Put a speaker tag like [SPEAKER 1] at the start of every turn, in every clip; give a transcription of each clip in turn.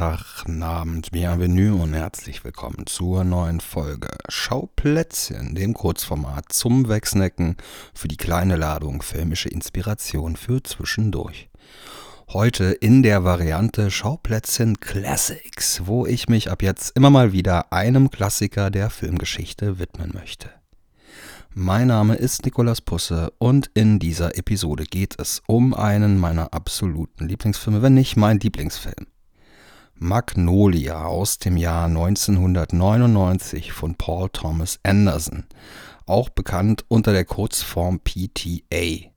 [SPEAKER 1] Tag, Abend, Bienvenue und herzlich willkommen zur neuen Folge Schauplätzchen, dem Kurzformat zum Wegsnacken für die kleine Ladung filmische Inspiration für zwischendurch. Heute in der Variante Schauplätzchen Classics, wo ich mich ab jetzt immer mal wieder einem Klassiker der Filmgeschichte widmen möchte. Mein Name ist Nikolas Pusse und in dieser Episode geht es um einen meiner absoluten Lieblingsfilme, wenn nicht mein Lieblingsfilm. Magnolia aus dem Jahr 1999 von Paul Thomas Anderson, auch bekannt unter der Kurzform PTA.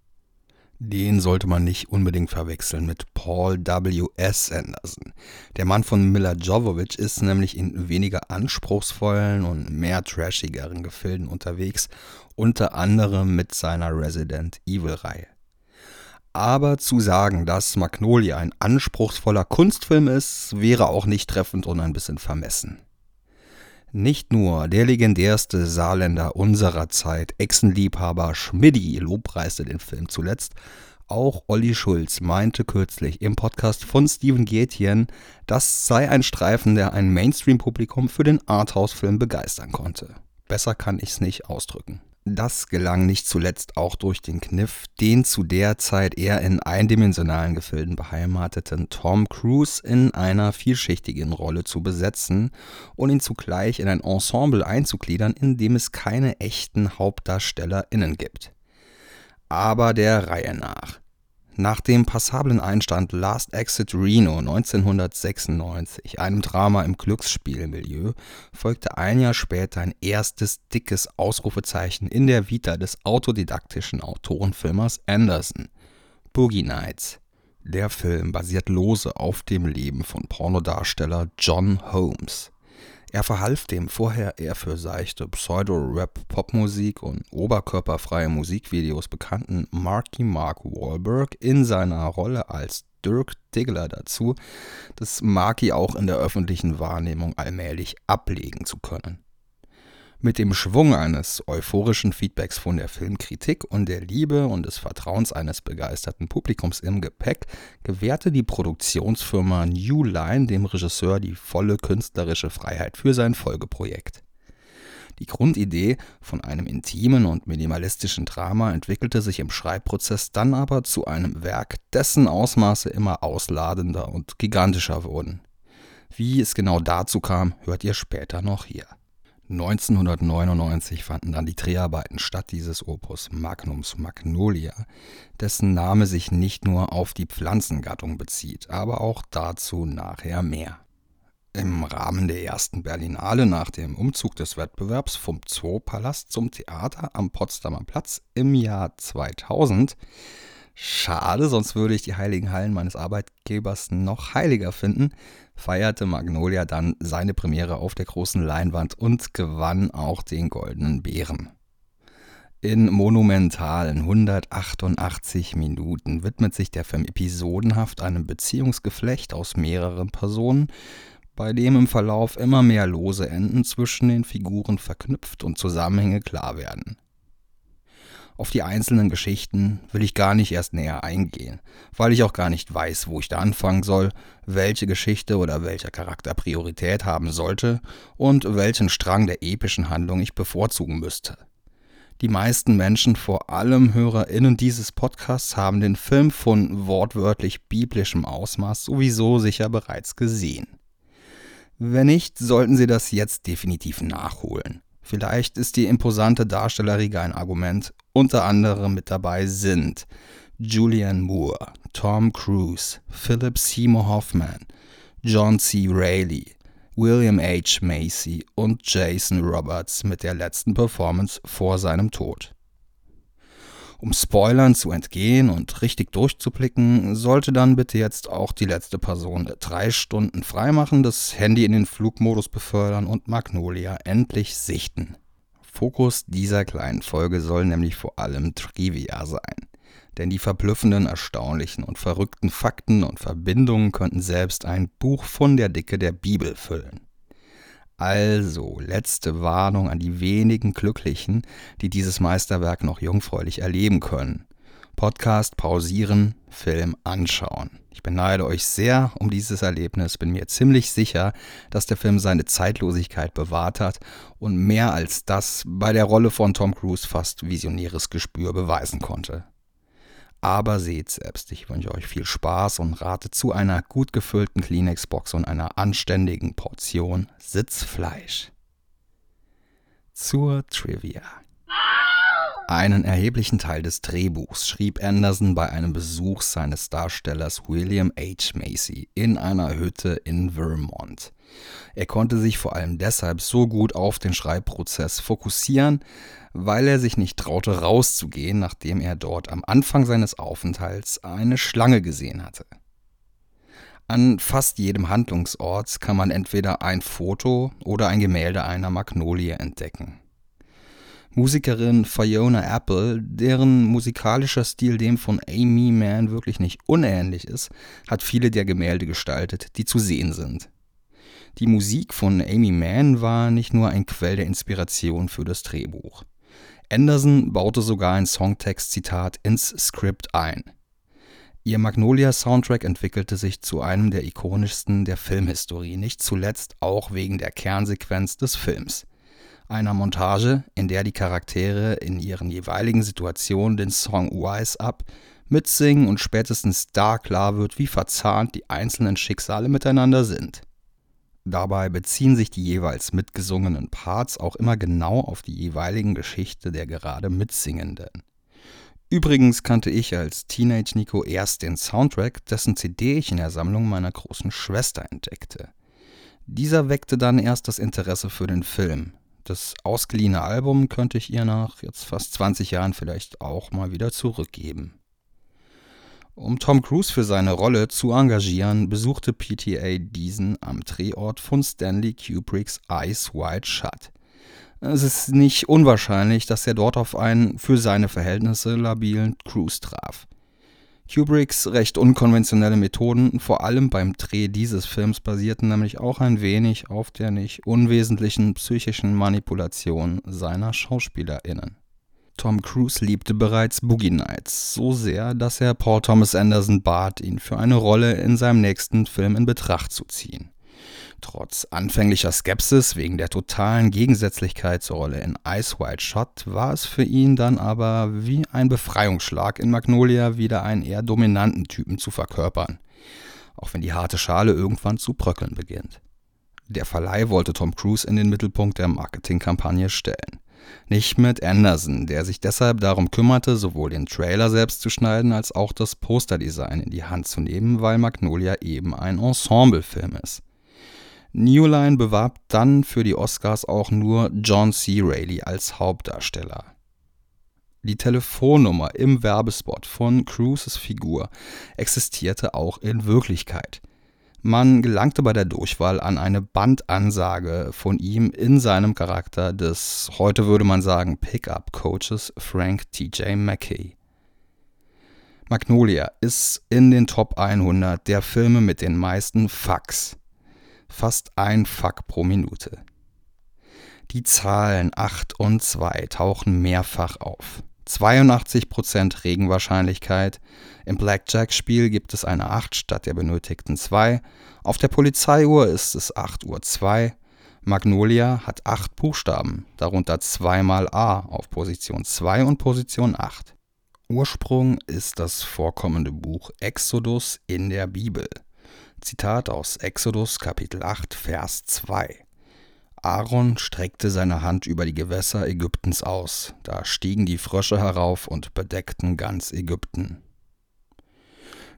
[SPEAKER 1] Den sollte man nicht unbedingt verwechseln mit Paul W.S. Anderson. Der Mann von Mila Jovovich ist nämlich in weniger anspruchsvollen und mehr trashigeren Gefilden unterwegs, unter anderem mit seiner Resident Evil-Reihe. Aber zu sagen, dass Magnolia ein anspruchsvoller Kunstfilm ist, wäre auch nicht treffend und ein bisschen vermessen. Nicht nur der legendärste Saarländer unserer Zeit, Echsenliebhaber Schmidti, lobpreiste den Film zuletzt, auch Olli Schulz meinte kürzlich im Podcast von Steven Gätjen, das sei ein Streifen, der ein Mainstream-Publikum für den Arthouse-Film begeistern konnte. Besser kann ich's nicht ausdrücken. Das gelang nicht zuletzt auch durch den Kniff, den zu der Zeit eher in eindimensionalen Gefilden beheimateten Tom Cruise in einer vielschichtigen Rolle zu besetzen und ihn zugleich in ein Ensemble einzugliedern, in dem es keine echten HauptdarstellerInnen gibt. Aber der Reihe nach. Nach dem passablen Einstand Last Exit Reno 1996, einem Drama im Glücksspielmilieu, folgte ein Jahr später ein erstes dickes Ausrufezeichen in der Vita des autodidaktischen Autorenfilmers Anderson, Boogie Nights. Der Film basiert lose auf dem Leben von Pornodarsteller John Holmes. Er verhalf dem vorher eher für seichte Pseudo-Rap-Popmusik und oberkörperfreie Musikvideos bekannten Marky Mark Wahlberg in seiner Rolle als Dirk Diggler dazu, das Marky auch in der öffentlichen Wahrnehmung allmählich ablegen zu können. Mit dem Schwung eines euphorischen Feedbacks von der Filmkritik und der Liebe und des Vertrauens eines begeisterten Publikums im Gepäck gewährte die Produktionsfirma New Line dem Regisseur die volle künstlerische Freiheit für sein Folgeprojekt. Die Grundidee von einem intimen und minimalistischen Drama entwickelte sich im Schreibprozess dann aber zu einem Werk, dessen Ausmaße immer ausladender und gigantischer wurden. Wie es genau dazu kam, hört ihr später noch hier. 1999 fanden dann die Dreharbeiten statt dieses Opus Magnums Magnolia, dessen Name sich nicht nur auf die Pflanzengattung bezieht, aber auch dazu nachher mehr. Im Rahmen der ersten Berlinale nach dem Umzug des Wettbewerbs vom Zoopalast zum Theater am Potsdamer Platz im Jahr 2000 Schade, sonst würde ich die heiligen Hallen meines Arbeitgebers noch heiliger finden, feierte Magnolia dann seine Premiere auf der großen Leinwand und gewann auch den Goldenen Bären. In monumentalen 188 Minuten widmet sich der Film episodenhaft einem Beziehungsgeflecht aus mehreren Personen, bei dem im Verlauf immer mehr lose Enden zwischen den Figuren verknüpft und Zusammenhänge klar werden. Auf die einzelnen Geschichten will ich gar nicht erst näher eingehen, weil ich auch gar nicht weiß, wo ich da anfangen soll, welche Geschichte oder welcher Charakter Priorität haben sollte und welchen Strang der epischen Handlung ich bevorzugen müsste. Die meisten Menschen, vor allem HörerInnen dieses Podcasts, haben den Film von wortwörtlich biblischem Ausmaß sowieso sicher bereits gesehen. Wenn nicht, sollten Sie das jetzt definitiv nachholen. Vielleicht ist die imposante Darstellerriege ein Argument. Unter anderem mit dabei sind Julianne Moore, Tom Cruise, Philip Seymour Hoffman, John C. Reilly, William H. Macy und Jason Roberts mit der letzten Performance vor seinem Tod. Um Spoilern zu entgehen und richtig durchzublicken, sollte dann bitte jetzt auch die letzte Person drei Stunden freimachen, das Handy in den Flugmodus befördern und Magnolia endlich sichten. Fokus dieser kleinen Folge soll nämlich vor allem Trivia sein. Denn die verblüffenden, erstaunlichen und verrückten Fakten und Verbindungen könnten selbst ein Buch von der Dicke der Bibel füllen. Also, letzte Warnung an die wenigen Glücklichen, die dieses Meisterwerk noch jungfräulich erleben können. Podcast pausieren, Film anschauen. Ich beneide euch sehr um dieses Erlebnis, bin mir ziemlich sicher, dass der Film seine Zeitlosigkeit bewahrt hat und mehr als das bei der Rolle von Tom Cruise fast visionäres Gespür beweisen konnte. Aber seht selbst, ich wünsche euch viel Spaß und rate zu einer gut gefüllten Kleenex-Box und einer anständigen Portion Sitzfleisch. Zur Trivia. Einen erheblichen Teil des Drehbuchs schrieb Anderson bei einem Besuch seines Darstellers William H. Macy in einer Hütte in Vermont. Er konnte sich vor allem deshalb so gut auf den Schreibprozess fokussieren, weil er sich nicht traute rauszugehen, nachdem er dort am Anfang seines Aufenthalts eine Schlange gesehen hatte. An fast jedem Handlungsort kann man entweder ein Foto oder ein Gemälde einer Magnolie entdecken. Musikerin Fiona Apple, deren musikalischer Stil dem von Amy Mann wirklich nicht unähnlich ist, hat viele der Gemälde gestaltet, die zu sehen sind. Die Musik von Amy Mann war nicht nur ein Quell der Inspiration für das Drehbuch. Anderson baute sogar ein Songtext-Zitat ins Skript ein. Ihr Magnolia-Soundtrack entwickelte sich zu einem der ikonischsten der Filmhistorie, nicht zuletzt auch wegen der Kernsequenz des Films einer Montage, in der die Charaktere in ihren jeweiligen Situationen den Song Wise Up mitsingen und spätestens da klar wird, wie verzahnt die einzelnen Schicksale miteinander sind. Dabei beziehen sich die jeweils mitgesungenen Parts auch immer genau auf die jeweiligen Geschichte der gerade Mitsingenden. Übrigens kannte ich als Teenage Nico erst den Soundtrack, dessen CD ich in der Sammlung meiner großen Schwester entdeckte. Dieser weckte dann erst das Interesse für den Film, das ausgeliehene Album könnte ich ihr nach jetzt fast 20 Jahren vielleicht auch mal wieder zurückgeben. Um Tom Cruise für seine Rolle zu engagieren, besuchte PTA diesen am Drehort von Stanley Kubricks Eyes Wide Shut. Es ist nicht unwahrscheinlich, dass er dort auf einen für seine Verhältnisse labilen Cruise traf. Kubricks recht unkonventionelle Methoden, vor allem beim Dreh dieses Films, basierten nämlich auch ein wenig auf der nicht unwesentlichen psychischen Manipulation seiner SchauspielerInnen. Tom Cruise liebte bereits Boogie Nights so sehr, dass er Paul Thomas Anderson bat, ihn für eine Rolle in seinem nächsten Film in Betracht zu ziehen. Trotz anfänglicher Skepsis wegen der totalen Gegensätzlichkeit zur Rolle in Ice White Shot war es für ihn dann aber wie ein Befreiungsschlag in Magnolia wieder einen eher dominanten Typen zu verkörpern, auch wenn die harte Schale irgendwann zu bröckeln beginnt. Der Verleih wollte Tom Cruise in den Mittelpunkt der Marketingkampagne stellen. Nicht mit Anderson, der sich deshalb darum kümmerte, sowohl den Trailer selbst zu schneiden als auch das Posterdesign in die Hand zu nehmen, weil Magnolia eben ein Ensemblefilm ist. New Line bewarb dann für die Oscars auch nur John C. Reilly als Hauptdarsteller. Die Telefonnummer im Werbespot von Cruises Figur existierte auch in Wirklichkeit. Man gelangte bei der Durchwahl an eine Bandansage von ihm in seinem Charakter des, heute würde man sagen, Pickup-Coaches Frank T.J. McKay. Magnolia ist in den Top 100 der Filme mit den meisten Fucks fast ein Fuck pro Minute. Die Zahlen 8 und 2 tauchen mehrfach auf. 82% Regenwahrscheinlichkeit. Im Blackjack-Spiel gibt es eine 8 statt der benötigten 2. Auf der Polizeiuhr ist es 8 Uhr 2. Magnolia hat 8 Buchstaben, darunter zweimal A auf Position 2 und Position 8. Ursprung ist das vorkommende Buch Exodus in der Bibel. Zitat aus Exodus Kapitel 8, Vers 2. Aaron streckte seine Hand über die Gewässer Ägyptens aus, da stiegen die Frösche herauf und bedeckten ganz Ägypten.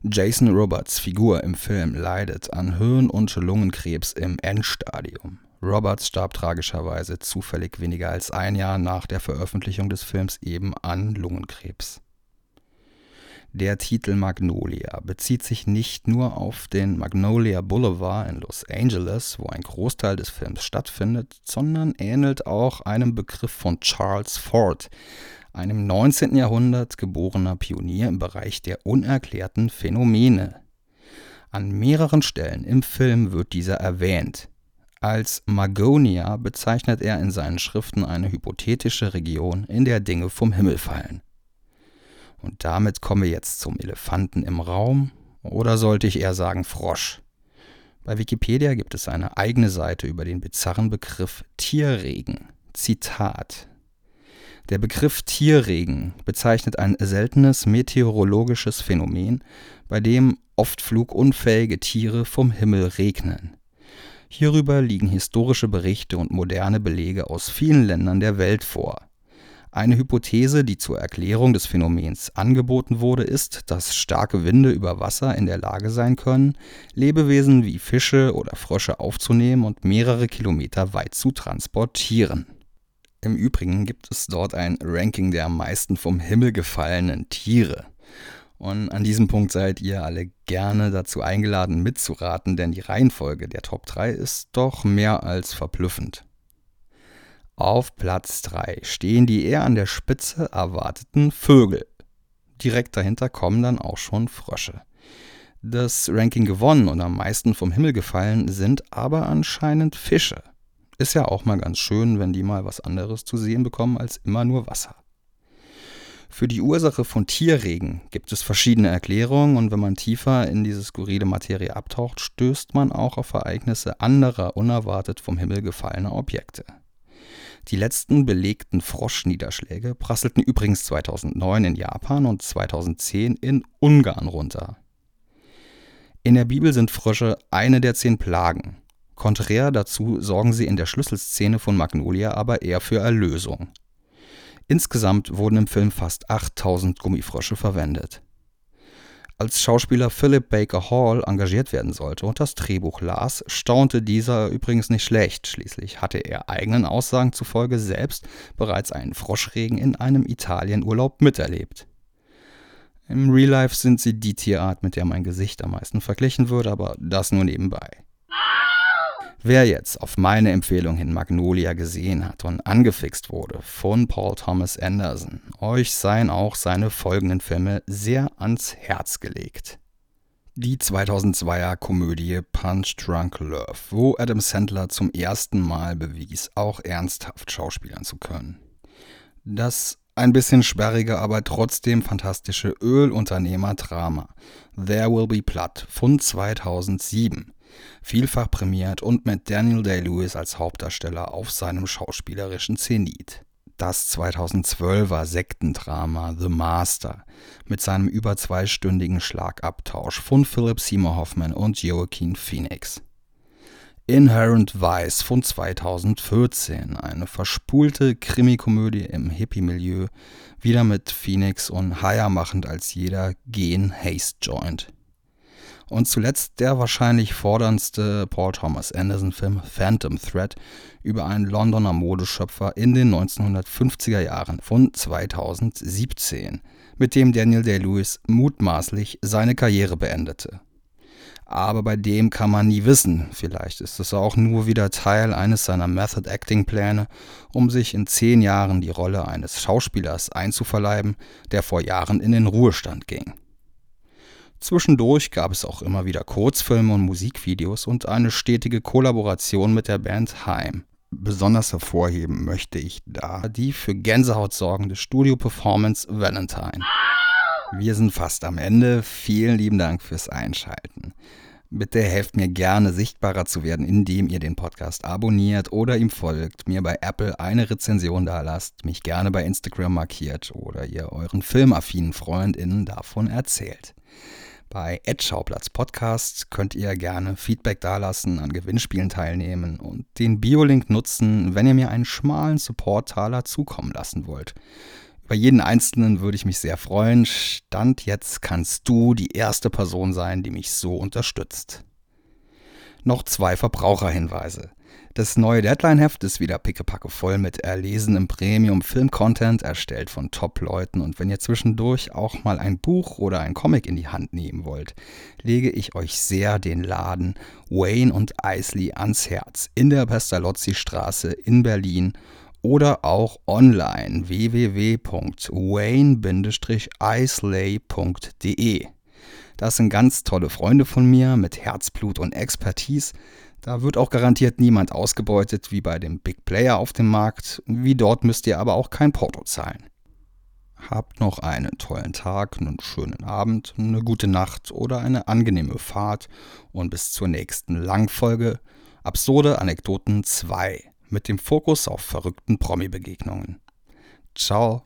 [SPEAKER 1] Jason Roberts Figur im Film leidet an Hirn- und Lungenkrebs im Endstadium. Roberts starb tragischerweise zufällig weniger als ein Jahr nach der Veröffentlichung des Films eben an Lungenkrebs. Der Titel Magnolia bezieht sich nicht nur auf den Magnolia Boulevard in Los Angeles, wo ein Großteil des Films stattfindet, sondern ähnelt auch einem Begriff von Charles Ford, einem 19. Jahrhundert geborener Pionier im Bereich der unerklärten Phänomene. An mehreren Stellen im Film wird dieser erwähnt. Als Magonia bezeichnet er in seinen Schriften eine hypothetische Region, in der Dinge vom Himmel fallen. Und damit kommen wir jetzt zum Elefanten im Raum. Oder sollte ich eher sagen Frosch? Bei Wikipedia gibt es eine eigene Seite über den bizarren Begriff Tierregen. Zitat. Der Begriff Tierregen bezeichnet ein seltenes meteorologisches Phänomen, bei dem oft flugunfähige Tiere vom Himmel regnen. Hierüber liegen historische Berichte und moderne Belege aus vielen Ländern der Welt vor. Eine Hypothese, die zur Erklärung des Phänomens angeboten wurde, ist, dass starke Winde über Wasser in der Lage sein können, Lebewesen wie Fische oder Frösche aufzunehmen und mehrere Kilometer weit zu transportieren. Im Übrigen gibt es dort ein Ranking der am meisten vom Himmel gefallenen Tiere. Und an diesem Punkt seid ihr alle gerne dazu eingeladen mitzuraten, denn die Reihenfolge der Top 3 ist doch mehr als verblüffend. Auf Platz 3 stehen die eher an der Spitze erwarteten Vögel. Direkt dahinter kommen dann auch schon Frösche. Das Ranking gewonnen und am meisten vom Himmel gefallen sind aber anscheinend Fische. Ist ja auch mal ganz schön, wenn die mal was anderes zu sehen bekommen als immer nur Wasser. Für die Ursache von Tierregen gibt es verschiedene Erklärungen und wenn man tiefer in diese skurrile Materie abtaucht, stößt man auch auf Ereignisse anderer unerwartet vom Himmel gefallener Objekte. Die letzten belegten Froschniederschläge prasselten übrigens 2009 in Japan und 2010 in Ungarn runter. In der Bibel sind Frösche eine der zehn Plagen. Konträr dazu sorgen sie in der Schlüsselszene von Magnolia aber eher für Erlösung. Insgesamt wurden im Film fast 8000 Gummifrösche verwendet. Als Schauspieler Philip Baker Hall engagiert werden sollte und das Drehbuch las, staunte dieser übrigens nicht schlecht. Schließlich hatte er eigenen Aussagen zufolge selbst bereits einen Froschregen in einem Italienurlaub miterlebt. Im Real Life sind sie die Tierart, mit der mein Gesicht am meisten verglichen wird, aber das nur nebenbei. Wer jetzt auf meine Empfehlung hin Magnolia gesehen hat und angefixt wurde von Paul Thomas Anderson, euch seien auch seine folgenden Filme sehr ans Herz gelegt. Die 2002er Komödie Punch Drunk Love, wo Adam Sandler zum ersten Mal bewies, auch ernsthaft schauspielern zu können. Das ein bisschen sperrige, aber trotzdem fantastische Ölunternehmer-Drama There Will Be Blood von 2007 vielfach prämiert und mit Daniel Day-Lewis als Hauptdarsteller auf seinem schauspielerischen Zenit. Das 2012er Sektendrama The Master mit seinem über zweistündigen Schlagabtausch von Philip Seymour Hoffman und Joaquin Phoenix. Inherent Vice von 2014, eine verspulte Krimikomödie im Hippie-Milieu, wieder mit Phoenix und machend als jeder Gen Haste Joint. Und zuletzt der wahrscheinlich forderndste Paul Thomas Anderson-Film Phantom Thread über einen Londoner Modeschöpfer in den 1950er Jahren von 2017, mit dem Daniel Day-Lewis mutmaßlich seine Karriere beendete. Aber bei dem kann man nie wissen. Vielleicht ist es auch nur wieder Teil eines seiner Method Acting Pläne, um sich in zehn Jahren die Rolle eines Schauspielers einzuverleiben, der vor Jahren in den Ruhestand ging. Zwischendurch gab es auch immer wieder Kurzfilme und Musikvideos und eine stetige Kollaboration mit der Band Heim. Besonders hervorheben möchte ich da die für Gänsehaut sorgende Studio-Performance Valentine. Wir sind fast am Ende. Vielen lieben Dank fürs Einschalten. Bitte helft mir gerne, sichtbarer zu werden, indem ihr den Podcast abonniert oder ihm folgt, mir bei Apple eine Rezension da lasst, mich gerne bei Instagram markiert oder ihr euren filmaffinen FreundInnen davon erzählt. Bei Schauplatz Podcast könnt ihr gerne Feedback dalassen, an Gewinnspielen teilnehmen und den Biolink nutzen, wenn ihr mir einen schmalen Support-Taler zukommen lassen wollt. Über jeden einzelnen würde ich mich sehr freuen. Stand jetzt kannst du die erste Person sein, die mich so unterstützt. Noch zwei Verbraucherhinweise. Das neue Deadline-Heft ist wieder pickepacke voll mit erlesenem Premium-Film-Content, erstellt von Top-Leuten. Und wenn ihr zwischendurch auch mal ein Buch oder ein Comic in die Hand nehmen wollt, lege ich euch sehr den Laden Wayne und Isley ans Herz in der Pestalozzi-Straße in Berlin oder auch online www.wayne-isley.de. Das sind ganz tolle Freunde von mir mit Herzblut und Expertise da wird auch garantiert niemand ausgebeutet wie bei dem Big Player auf dem Markt. Wie dort müsst ihr aber auch kein Porto zahlen. Habt noch einen tollen Tag, einen schönen Abend, eine gute Nacht oder eine angenehme Fahrt und bis zur nächsten Langfolge Absurde Anekdoten 2 mit dem Fokus auf verrückten Promi-Begegnungen. Ciao